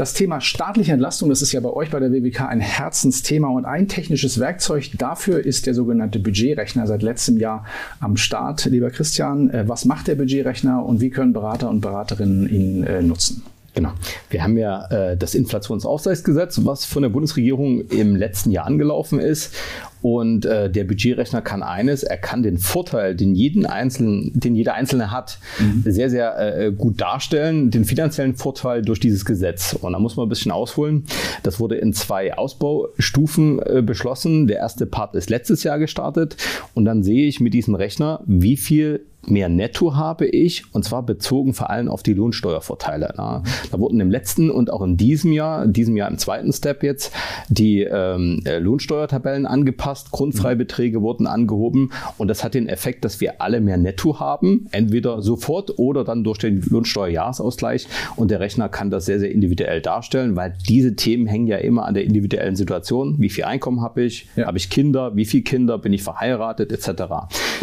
Das Thema staatliche Entlastung, das ist ja bei euch bei der WWK ein Herzensthema und ein technisches Werkzeug dafür ist der sogenannte Budgetrechner seit letztem Jahr am Start. Lieber Christian, äh, was macht der Budgetrechner und wie können Berater und Beraterinnen ihn äh, nutzen? Genau. Wir haben ja äh, das Inflationsausgleichsgesetz, was von der Bundesregierung im letzten Jahr angelaufen ist. Und äh, der Budgetrechner kann eines, er kann den Vorteil, den jeden Einzelnen, den jeder Einzelne hat, mhm. sehr, sehr äh, gut darstellen, den finanziellen Vorteil durch dieses Gesetz. Und da muss man ein bisschen ausholen. Das wurde in zwei Ausbaustufen äh, beschlossen. Der erste Part ist letztes Jahr gestartet. Und dann sehe ich mit diesem Rechner, wie viel mehr Netto habe ich und zwar bezogen vor allem auf die Lohnsteuervorteile. Da wurden im letzten und auch in diesem Jahr, diesem Jahr im zweiten Step jetzt, die ähm, äh, Lohnsteuertabellen angepasst, Grundfreibeträge wurden angehoben und das hat den Effekt, dass wir alle mehr Netto haben, entweder sofort oder dann durch den Lohnsteuerjahresausgleich und der Rechner kann das sehr, sehr individuell darstellen, weil diese Themen hängen ja immer an der individuellen Situation. Wie viel Einkommen habe ich? Ja. Habe ich Kinder? Wie viele Kinder? Bin ich verheiratet? Etc.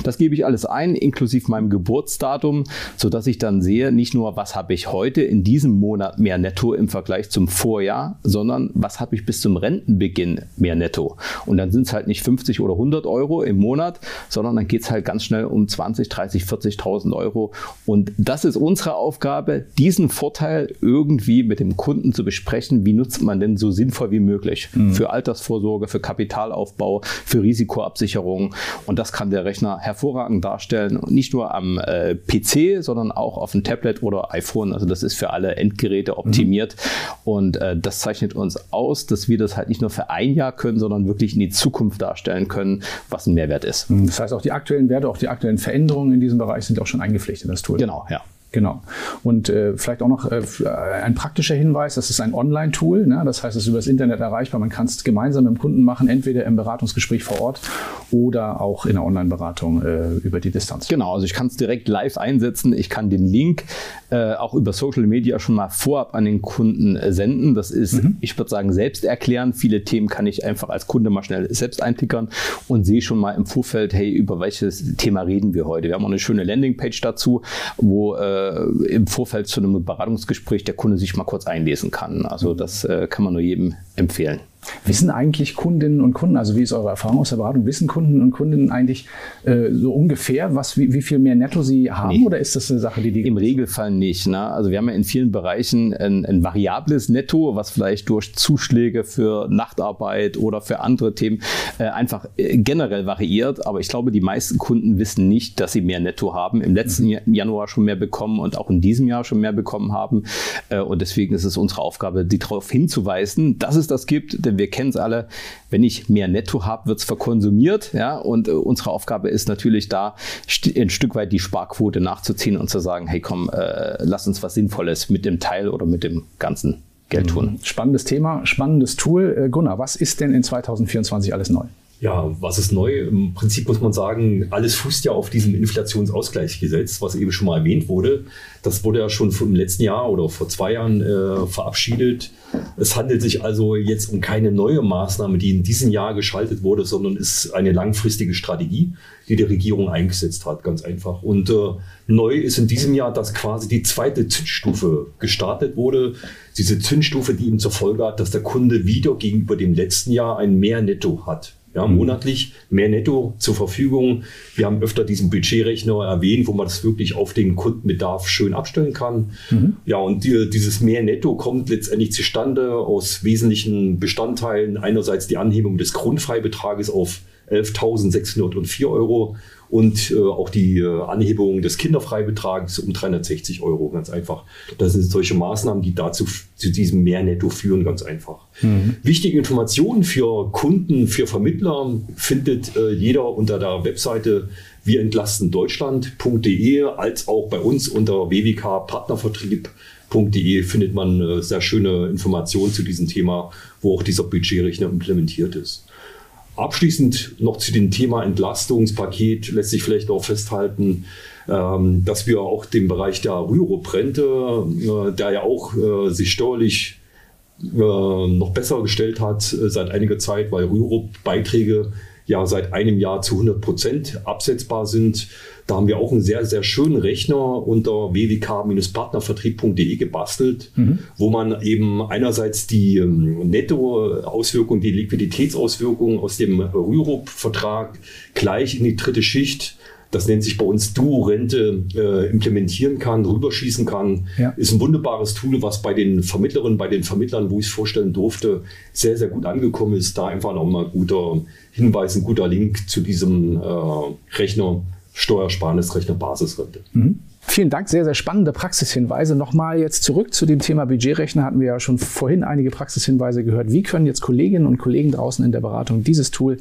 Das gebe ich alles ein, inklusive meinem Geburtsdatum, sodass ich dann sehe, nicht nur, was habe ich heute in diesem Monat mehr netto im Vergleich zum Vorjahr, sondern was habe ich bis zum Rentenbeginn mehr netto. Und dann sind es halt nicht 50 oder 100 Euro im Monat, sondern dann geht es halt ganz schnell um 20, 30, 40.000 Euro. Und das ist unsere Aufgabe, diesen Vorteil irgendwie mit dem Kunden zu besprechen. Wie nutzt man denn so sinnvoll wie möglich? Mhm. Für Altersvorsorge, für Kapitalaufbau, für Risikoabsicherung. Und das kann der Rechner hervorragend darstellen. Und nicht nur nur am äh, PC, sondern auch auf dem Tablet oder iPhone. Also das ist für alle Endgeräte optimiert. Mhm. Und äh, das zeichnet uns aus, dass wir das halt nicht nur für ein Jahr können, sondern wirklich in die Zukunft darstellen können, was ein Mehrwert ist. Das heißt, auch die aktuellen Werte, auch die aktuellen Veränderungen in diesem Bereich sind auch schon eingepflichtet in das Tool. Genau, ja. Genau. Und äh, vielleicht auch noch äh, ein praktischer Hinweis, das ist ein Online-Tool, ne? das heißt, es ist über das Internet erreichbar. Man kann es gemeinsam mit dem Kunden machen, entweder im Beratungsgespräch vor Ort oder auch in der Online-Beratung äh, über die Distanz. Genau, also ich kann es direkt live einsetzen. Ich kann den Link äh, auch über Social Media schon mal vorab an den Kunden äh, senden. Das ist, mhm. ich würde sagen, selbst erklären. Viele Themen kann ich einfach als Kunde mal schnell selbst eintickern und sehe schon mal im Vorfeld, hey, über welches Thema reden wir heute. Wir haben auch eine schöne Landingpage dazu, wo äh, äh, im Vorfeld zu einem Beratungsgespräch der Kunde sich mal kurz einlesen kann. Also das äh, kann man nur jedem empfehlen. Wissen eigentlich Kundinnen und Kunden, also wie ist eure Erfahrung aus der Beratung, wissen Kunden und Kundinnen eigentlich äh, so ungefähr, was, wie, wie, viel mehr Netto sie haben nee. oder ist das eine Sache, die die... Im Regelfall nicht. Ne? Also wir haben ja in vielen Bereichen ein, ein, variables Netto, was vielleicht durch Zuschläge für Nachtarbeit oder für andere Themen äh, einfach äh, generell variiert. Aber ich glaube, die meisten Kunden wissen nicht, dass sie mehr Netto haben. Im letzten mhm. Januar schon mehr bekommen und auch in diesem Jahr schon mehr bekommen haben. Äh, und deswegen ist es unsere Aufgabe, die darauf hinzuweisen, dass es das gibt, wir kennen es alle, wenn ich mehr Netto habe, wird es verkonsumiert. Ja? Und äh, unsere Aufgabe ist natürlich da, ein Stück weit die Sparquote nachzuziehen und zu sagen, hey komm, äh, lass uns was Sinnvolles mit dem Teil oder mit dem ganzen Geld tun. Mhm. Spannendes Thema, spannendes Tool. Äh, Gunnar, was ist denn in 2024 alles neu? Ja, was ist neu? Im Prinzip muss man sagen, alles fußt ja auf diesem Inflationsausgleichsgesetz, was eben schon mal erwähnt wurde. Das wurde ja schon im letzten Jahr oder vor zwei Jahren äh, verabschiedet. Es handelt sich also jetzt um keine neue Maßnahme, die in diesem Jahr geschaltet wurde, sondern ist eine langfristige Strategie, die die Regierung eingesetzt hat, ganz einfach. Und äh, neu ist in diesem Jahr, dass quasi die zweite Zinsstufe gestartet wurde. Diese Zinsstufe, die eben zur Folge hat, dass der Kunde wieder gegenüber dem letzten Jahr ein Mehr Netto hat ja, monatlich mehr Netto zur Verfügung. Wir haben öfter diesen Budgetrechner erwähnt, wo man das wirklich auf den Kundenbedarf schön abstellen kann. Mhm. Ja, und die, dieses mehr Netto kommt letztendlich zustande aus wesentlichen Bestandteilen. Einerseits die Anhebung des Grundfreibetrages auf 11.604 Euro und äh, auch die äh, Anhebung des Kinderfreibetrags um 360 Euro, ganz einfach. Das sind solche Maßnahmen, die dazu zu diesem Mehrnetto führen, ganz einfach. Mhm. Wichtige Informationen für Kunden, für Vermittler findet äh, jeder unter der Webseite wir entlasten Deutschland.de als auch bei uns unter wwk.partnervertrieb.de findet man äh, sehr schöne Informationen zu diesem Thema, wo auch dieser Budgetrechner implementiert ist. Abschließend noch zu dem Thema Entlastungspaket lässt sich vielleicht auch festhalten, ähm, dass wir auch den Bereich der Rürup-Rente, äh, der ja auch äh, sich steuerlich äh, noch besser gestellt hat seit einiger Zeit, weil Rürup-Beiträge ja seit einem Jahr zu 100 Prozent absetzbar sind. Da haben wir auch einen sehr, sehr schönen Rechner unter wwk-partnervertrieb.de gebastelt, mhm. wo man eben einerseits die ähm, Nettoauswirkung, die Liquiditätsauswirkungen aus dem Rürup-Vertrag gleich in die dritte Schicht das nennt sich bei uns Duo-Rente, äh, implementieren kann, rüberschießen kann. Ja. Ist ein wunderbares Tool, was bei den Vermittlerinnen, bei den Vermittlern, wo ich es vorstellen durfte, sehr, sehr gut angekommen ist. Da einfach nochmal ein guter Hinweis, ein guter Link zu diesem äh, Rechner, Steuersparnisrechner Basisrente. Mhm. Vielen Dank, sehr, sehr spannende Praxishinweise. Nochmal jetzt zurück zu dem Thema Budgetrechner. Hatten wir ja schon vorhin einige Praxishinweise gehört. Wie können jetzt Kolleginnen und Kollegen draußen in der Beratung dieses Tool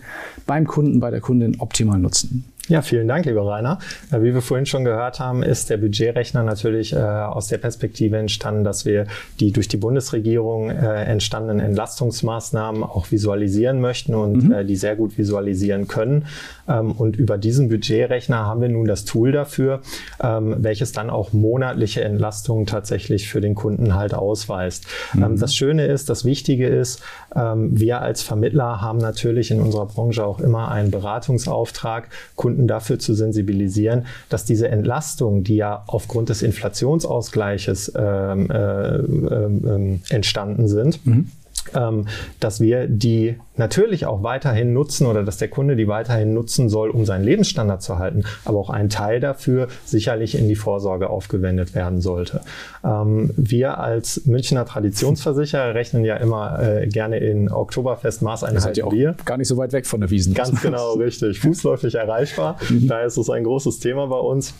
beim Kunden, bei der Kundin optimal nutzen? Ja, vielen Dank, lieber Rainer. Äh, wie wir vorhin schon gehört haben, ist der Budgetrechner natürlich äh, aus der Perspektive entstanden, dass wir die durch die Bundesregierung äh, entstandenen Entlastungsmaßnahmen auch visualisieren möchten und mhm. äh, die sehr gut visualisieren können. Ähm, und über diesen Budgetrechner haben wir nun das Tool dafür, ähm, welches dann auch monatliche Entlastungen tatsächlich für den Kunden halt ausweist. Mhm. Ähm, das Schöne ist, das Wichtige ist, wir als Vermittler haben natürlich in unserer Branche auch immer einen Beratungsauftrag, Kunden Kunden dafür zu sensibilisieren, dass diese Entlastung, die ja aufgrund des Inflationsausgleiches ähm, äh, äh, entstanden sind, mhm. Ähm, dass wir die natürlich auch weiterhin nutzen oder dass der Kunde die weiterhin nutzen soll, um seinen Lebensstandard zu halten, aber auch ein Teil dafür sicherlich in die Vorsorge aufgewendet werden sollte. Ähm, wir als Münchner Traditionsversicherer rechnen ja immer äh, gerne in Oktoberfest Maßeinheiten ja Bier. Gar nicht so weit weg von der Wiesen. Ganz genau, richtig. Fußläufig erreichbar. Mhm. Daher ist es ein großes Thema bei uns.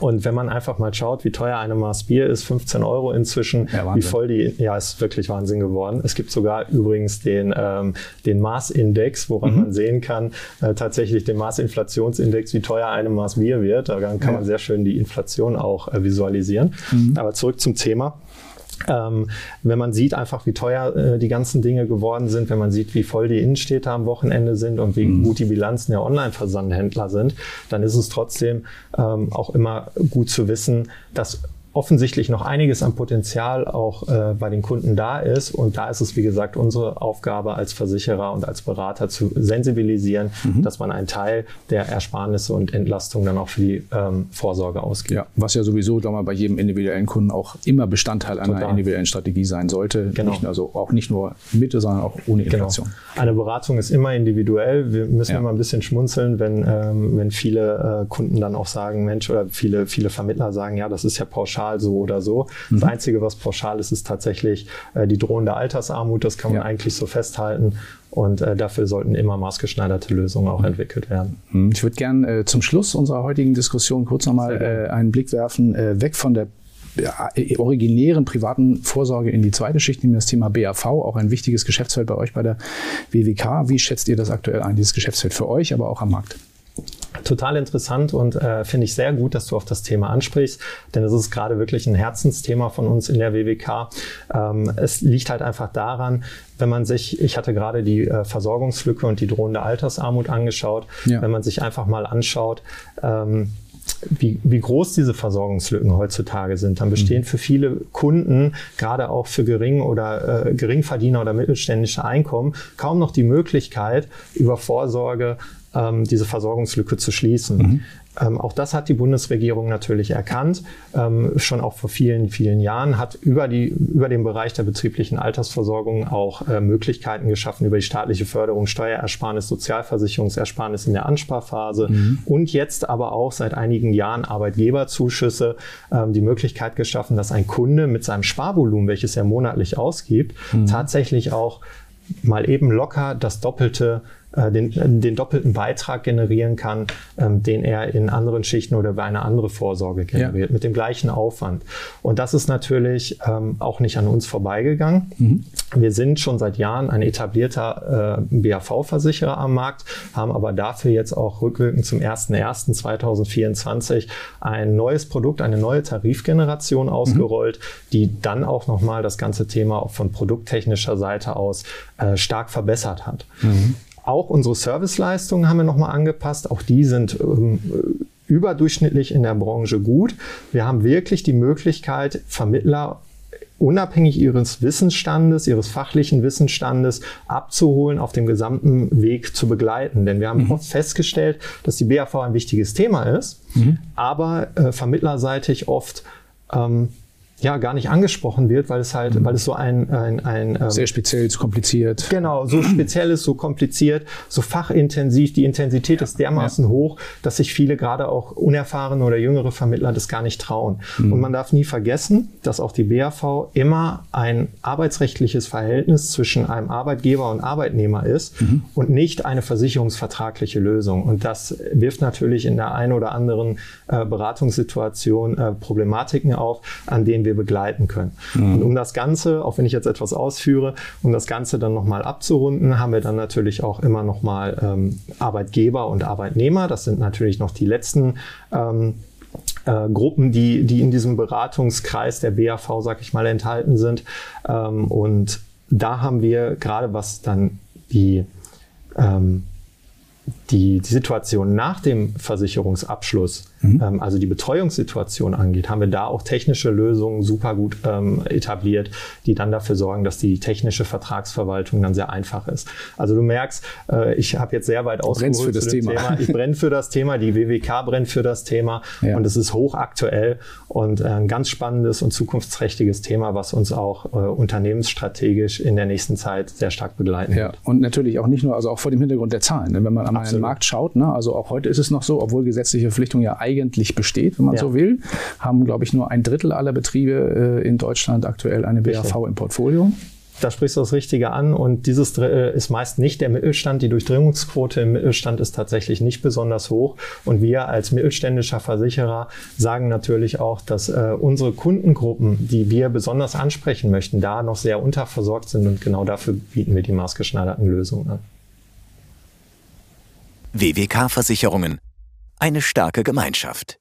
Und wenn man einfach mal schaut, wie teuer eine Maß Bier ist, 15 Euro inzwischen, ja, wie voll die, ja, ist wirklich Wahnsinn geworden. Es gibt sogar übrigens den, ähm, den Maßindex, woran mhm. man sehen kann, äh, tatsächlich den Maßinflationsindex, wie teuer eine Maß Bier wird. Da kann ja. man sehr schön die Inflation auch äh, visualisieren. Mhm. Aber zurück zum Thema. Ähm, wenn man sieht einfach, wie teuer äh, die ganzen Dinge geworden sind, wenn man sieht, wie voll die Innenstädte am Wochenende sind und wie mhm. gut die Bilanzen der Online-Versandhändler sind, dann ist es trotzdem ähm, auch immer gut zu wissen, dass offensichtlich noch einiges an Potenzial auch äh, bei den Kunden da ist. Und da ist es, wie gesagt, unsere Aufgabe als Versicherer und als Berater zu sensibilisieren, mhm. dass man einen Teil der Ersparnisse und Entlastung dann auch für die ähm, Vorsorge ausgibt. Ja, was ja sowieso mal, bei jedem individuellen Kunden auch immer Bestandteil einer Total. individuellen Strategie sein sollte. Genau. Nicht, also auch nicht nur mit, sondern auch ohne genau. Inflation. Genau. Eine Beratung ist immer individuell. Wir müssen ja. immer ein bisschen schmunzeln, wenn, ähm, wenn viele äh, Kunden dann auch sagen, Mensch, oder viele, viele Vermittler sagen, ja, das ist ja pauschal pauschal so oder so. Mhm. Das Einzige, was pauschal ist, ist tatsächlich äh, die drohende Altersarmut. Das kann man ja. eigentlich so festhalten. Und äh, dafür sollten immer maßgeschneiderte Lösungen auch mhm. entwickelt werden. Mhm. Ich würde gerne äh, zum Schluss unserer heutigen Diskussion kurz nochmal äh, einen Blick werfen, äh, weg von der äh, originären privaten Vorsorge in die zweite Schicht, nämlich das Thema BAV, auch ein wichtiges Geschäftsfeld bei euch bei der WWK. Wie schätzt ihr das aktuell ein, dieses Geschäftsfeld für euch, aber auch am Markt? Total interessant und äh, finde ich sehr gut, dass du auf das Thema ansprichst, denn es ist gerade wirklich ein Herzensthema von uns in der WWK. Ähm, es liegt halt einfach daran, wenn man sich, ich hatte gerade die äh, Versorgungslücke und die drohende Altersarmut angeschaut, ja. wenn man sich einfach mal anschaut, ähm, wie, wie groß diese Versorgungslücken heutzutage sind, dann bestehen mhm. für viele Kunden, gerade auch für gering oder äh, Geringverdiener oder mittelständische Einkommen, kaum noch die Möglichkeit, über Vorsorge ähm, diese Versorgungslücke zu schließen. Mhm. Ähm, auch das hat die Bundesregierung natürlich erkannt, ähm, schon auch vor vielen, vielen Jahren, hat über, die, über den Bereich der betrieblichen Altersversorgung auch äh, Möglichkeiten geschaffen über die staatliche Förderung, Steuerersparnis, Sozialversicherungsersparnis in der Ansparphase mhm. und jetzt aber auch seit einigen Jahren Arbeitgeberzuschüsse ähm, die Möglichkeit geschaffen, dass ein Kunde mit seinem Sparvolumen, welches er monatlich ausgibt, mhm. tatsächlich auch mal eben locker das Doppelte äh, den, den doppelten Beitrag generieren kann, ähm, den er in anderen Schichten oder bei einer anderen Vorsorge generiert, ja. mit dem gleichen Aufwand. Und das ist natürlich ähm, auch nicht an uns vorbeigegangen. Mhm. Wir sind schon seit Jahren ein etablierter äh, BAV-Versicherer am Markt, haben aber dafür jetzt auch rückwirkend zum 01.01.2024 ein neues Produkt, eine neue Tarifgeneration ausgerollt, mhm. die dann auch nochmal das ganze Thema von produkttechnischer Seite aus äh, stark verbessert hat. Mhm. Auch unsere Serviceleistungen haben wir nochmal angepasst. Auch die sind ähm, überdurchschnittlich in der Branche gut. Wir haben wirklich die Möglichkeit, Vermittler unabhängig ihres Wissensstandes, ihres fachlichen Wissensstandes abzuholen, auf dem gesamten Weg zu begleiten. Denn wir haben mhm. oft festgestellt, dass die BAV ein wichtiges Thema ist, mhm. aber äh, vermittlerseitig oft ähm, ja gar nicht angesprochen wird, weil es halt, mhm. weil es so ein, ein, ein ähm, sehr speziell, so kompliziert. Genau, so speziell ist, so kompliziert, so fachintensiv, die Intensität ist dermaßen ja. hoch, dass sich viele gerade auch unerfahrene oder jüngere Vermittler das gar nicht trauen. Mhm. Und man darf nie vergessen, dass auch die BAV immer ein arbeitsrechtliches Verhältnis zwischen einem Arbeitgeber und Arbeitnehmer ist mhm. und nicht eine versicherungsvertragliche Lösung. Und das wirft natürlich in der einen oder anderen äh, Beratungssituation äh, Problematiken auf, an denen wir begleiten können. Mhm. Und um das Ganze, auch wenn ich jetzt etwas ausführe, um das Ganze dann nochmal abzurunden, haben wir dann natürlich auch immer nochmal ähm, Arbeitgeber und Arbeitnehmer. Das sind natürlich noch die letzten ähm, äh, Gruppen, die, die in diesem Beratungskreis der BAV, sag ich mal, enthalten sind. Ähm, und da haben wir gerade was dann die ähm, die, die Situation nach dem Versicherungsabschluss, mhm. ähm, also die Betreuungssituation angeht, haben wir da auch technische Lösungen super gut ähm, etabliert, die dann dafür sorgen, dass die technische Vertragsverwaltung dann sehr einfach ist. Also du merkst, äh, ich habe jetzt sehr weit ausgeholt für das Thema. Thema. Ich brenne für das Thema, die WWK brennt für das Thema ja. und es ist hochaktuell und äh, ein ganz spannendes und zukunftsträchtiges Thema, was uns auch äh, unternehmensstrategisch in der nächsten Zeit sehr stark begleiten ja. wird. Und natürlich auch nicht nur, also auch vor dem Hintergrund der Zahlen. Wenn man am Absolut. Markt schaut, ne, also auch heute ist es noch so, obwohl gesetzliche Verpflichtung ja eigentlich besteht, wenn man ja. so will, haben, glaube ich, nur ein Drittel aller Betriebe äh, in Deutschland aktuell eine BAV im Portfolio. Da sprichst du das Richtige an und dieses äh, ist meist nicht der Mittelstand. Die Durchdringungsquote im Mittelstand ist tatsächlich nicht besonders hoch und wir als mittelständischer Versicherer sagen natürlich auch, dass äh, unsere Kundengruppen, die wir besonders ansprechen möchten, da noch sehr unterversorgt sind und genau dafür bieten wir die maßgeschneiderten Lösungen an. WWK Versicherungen. Eine starke Gemeinschaft.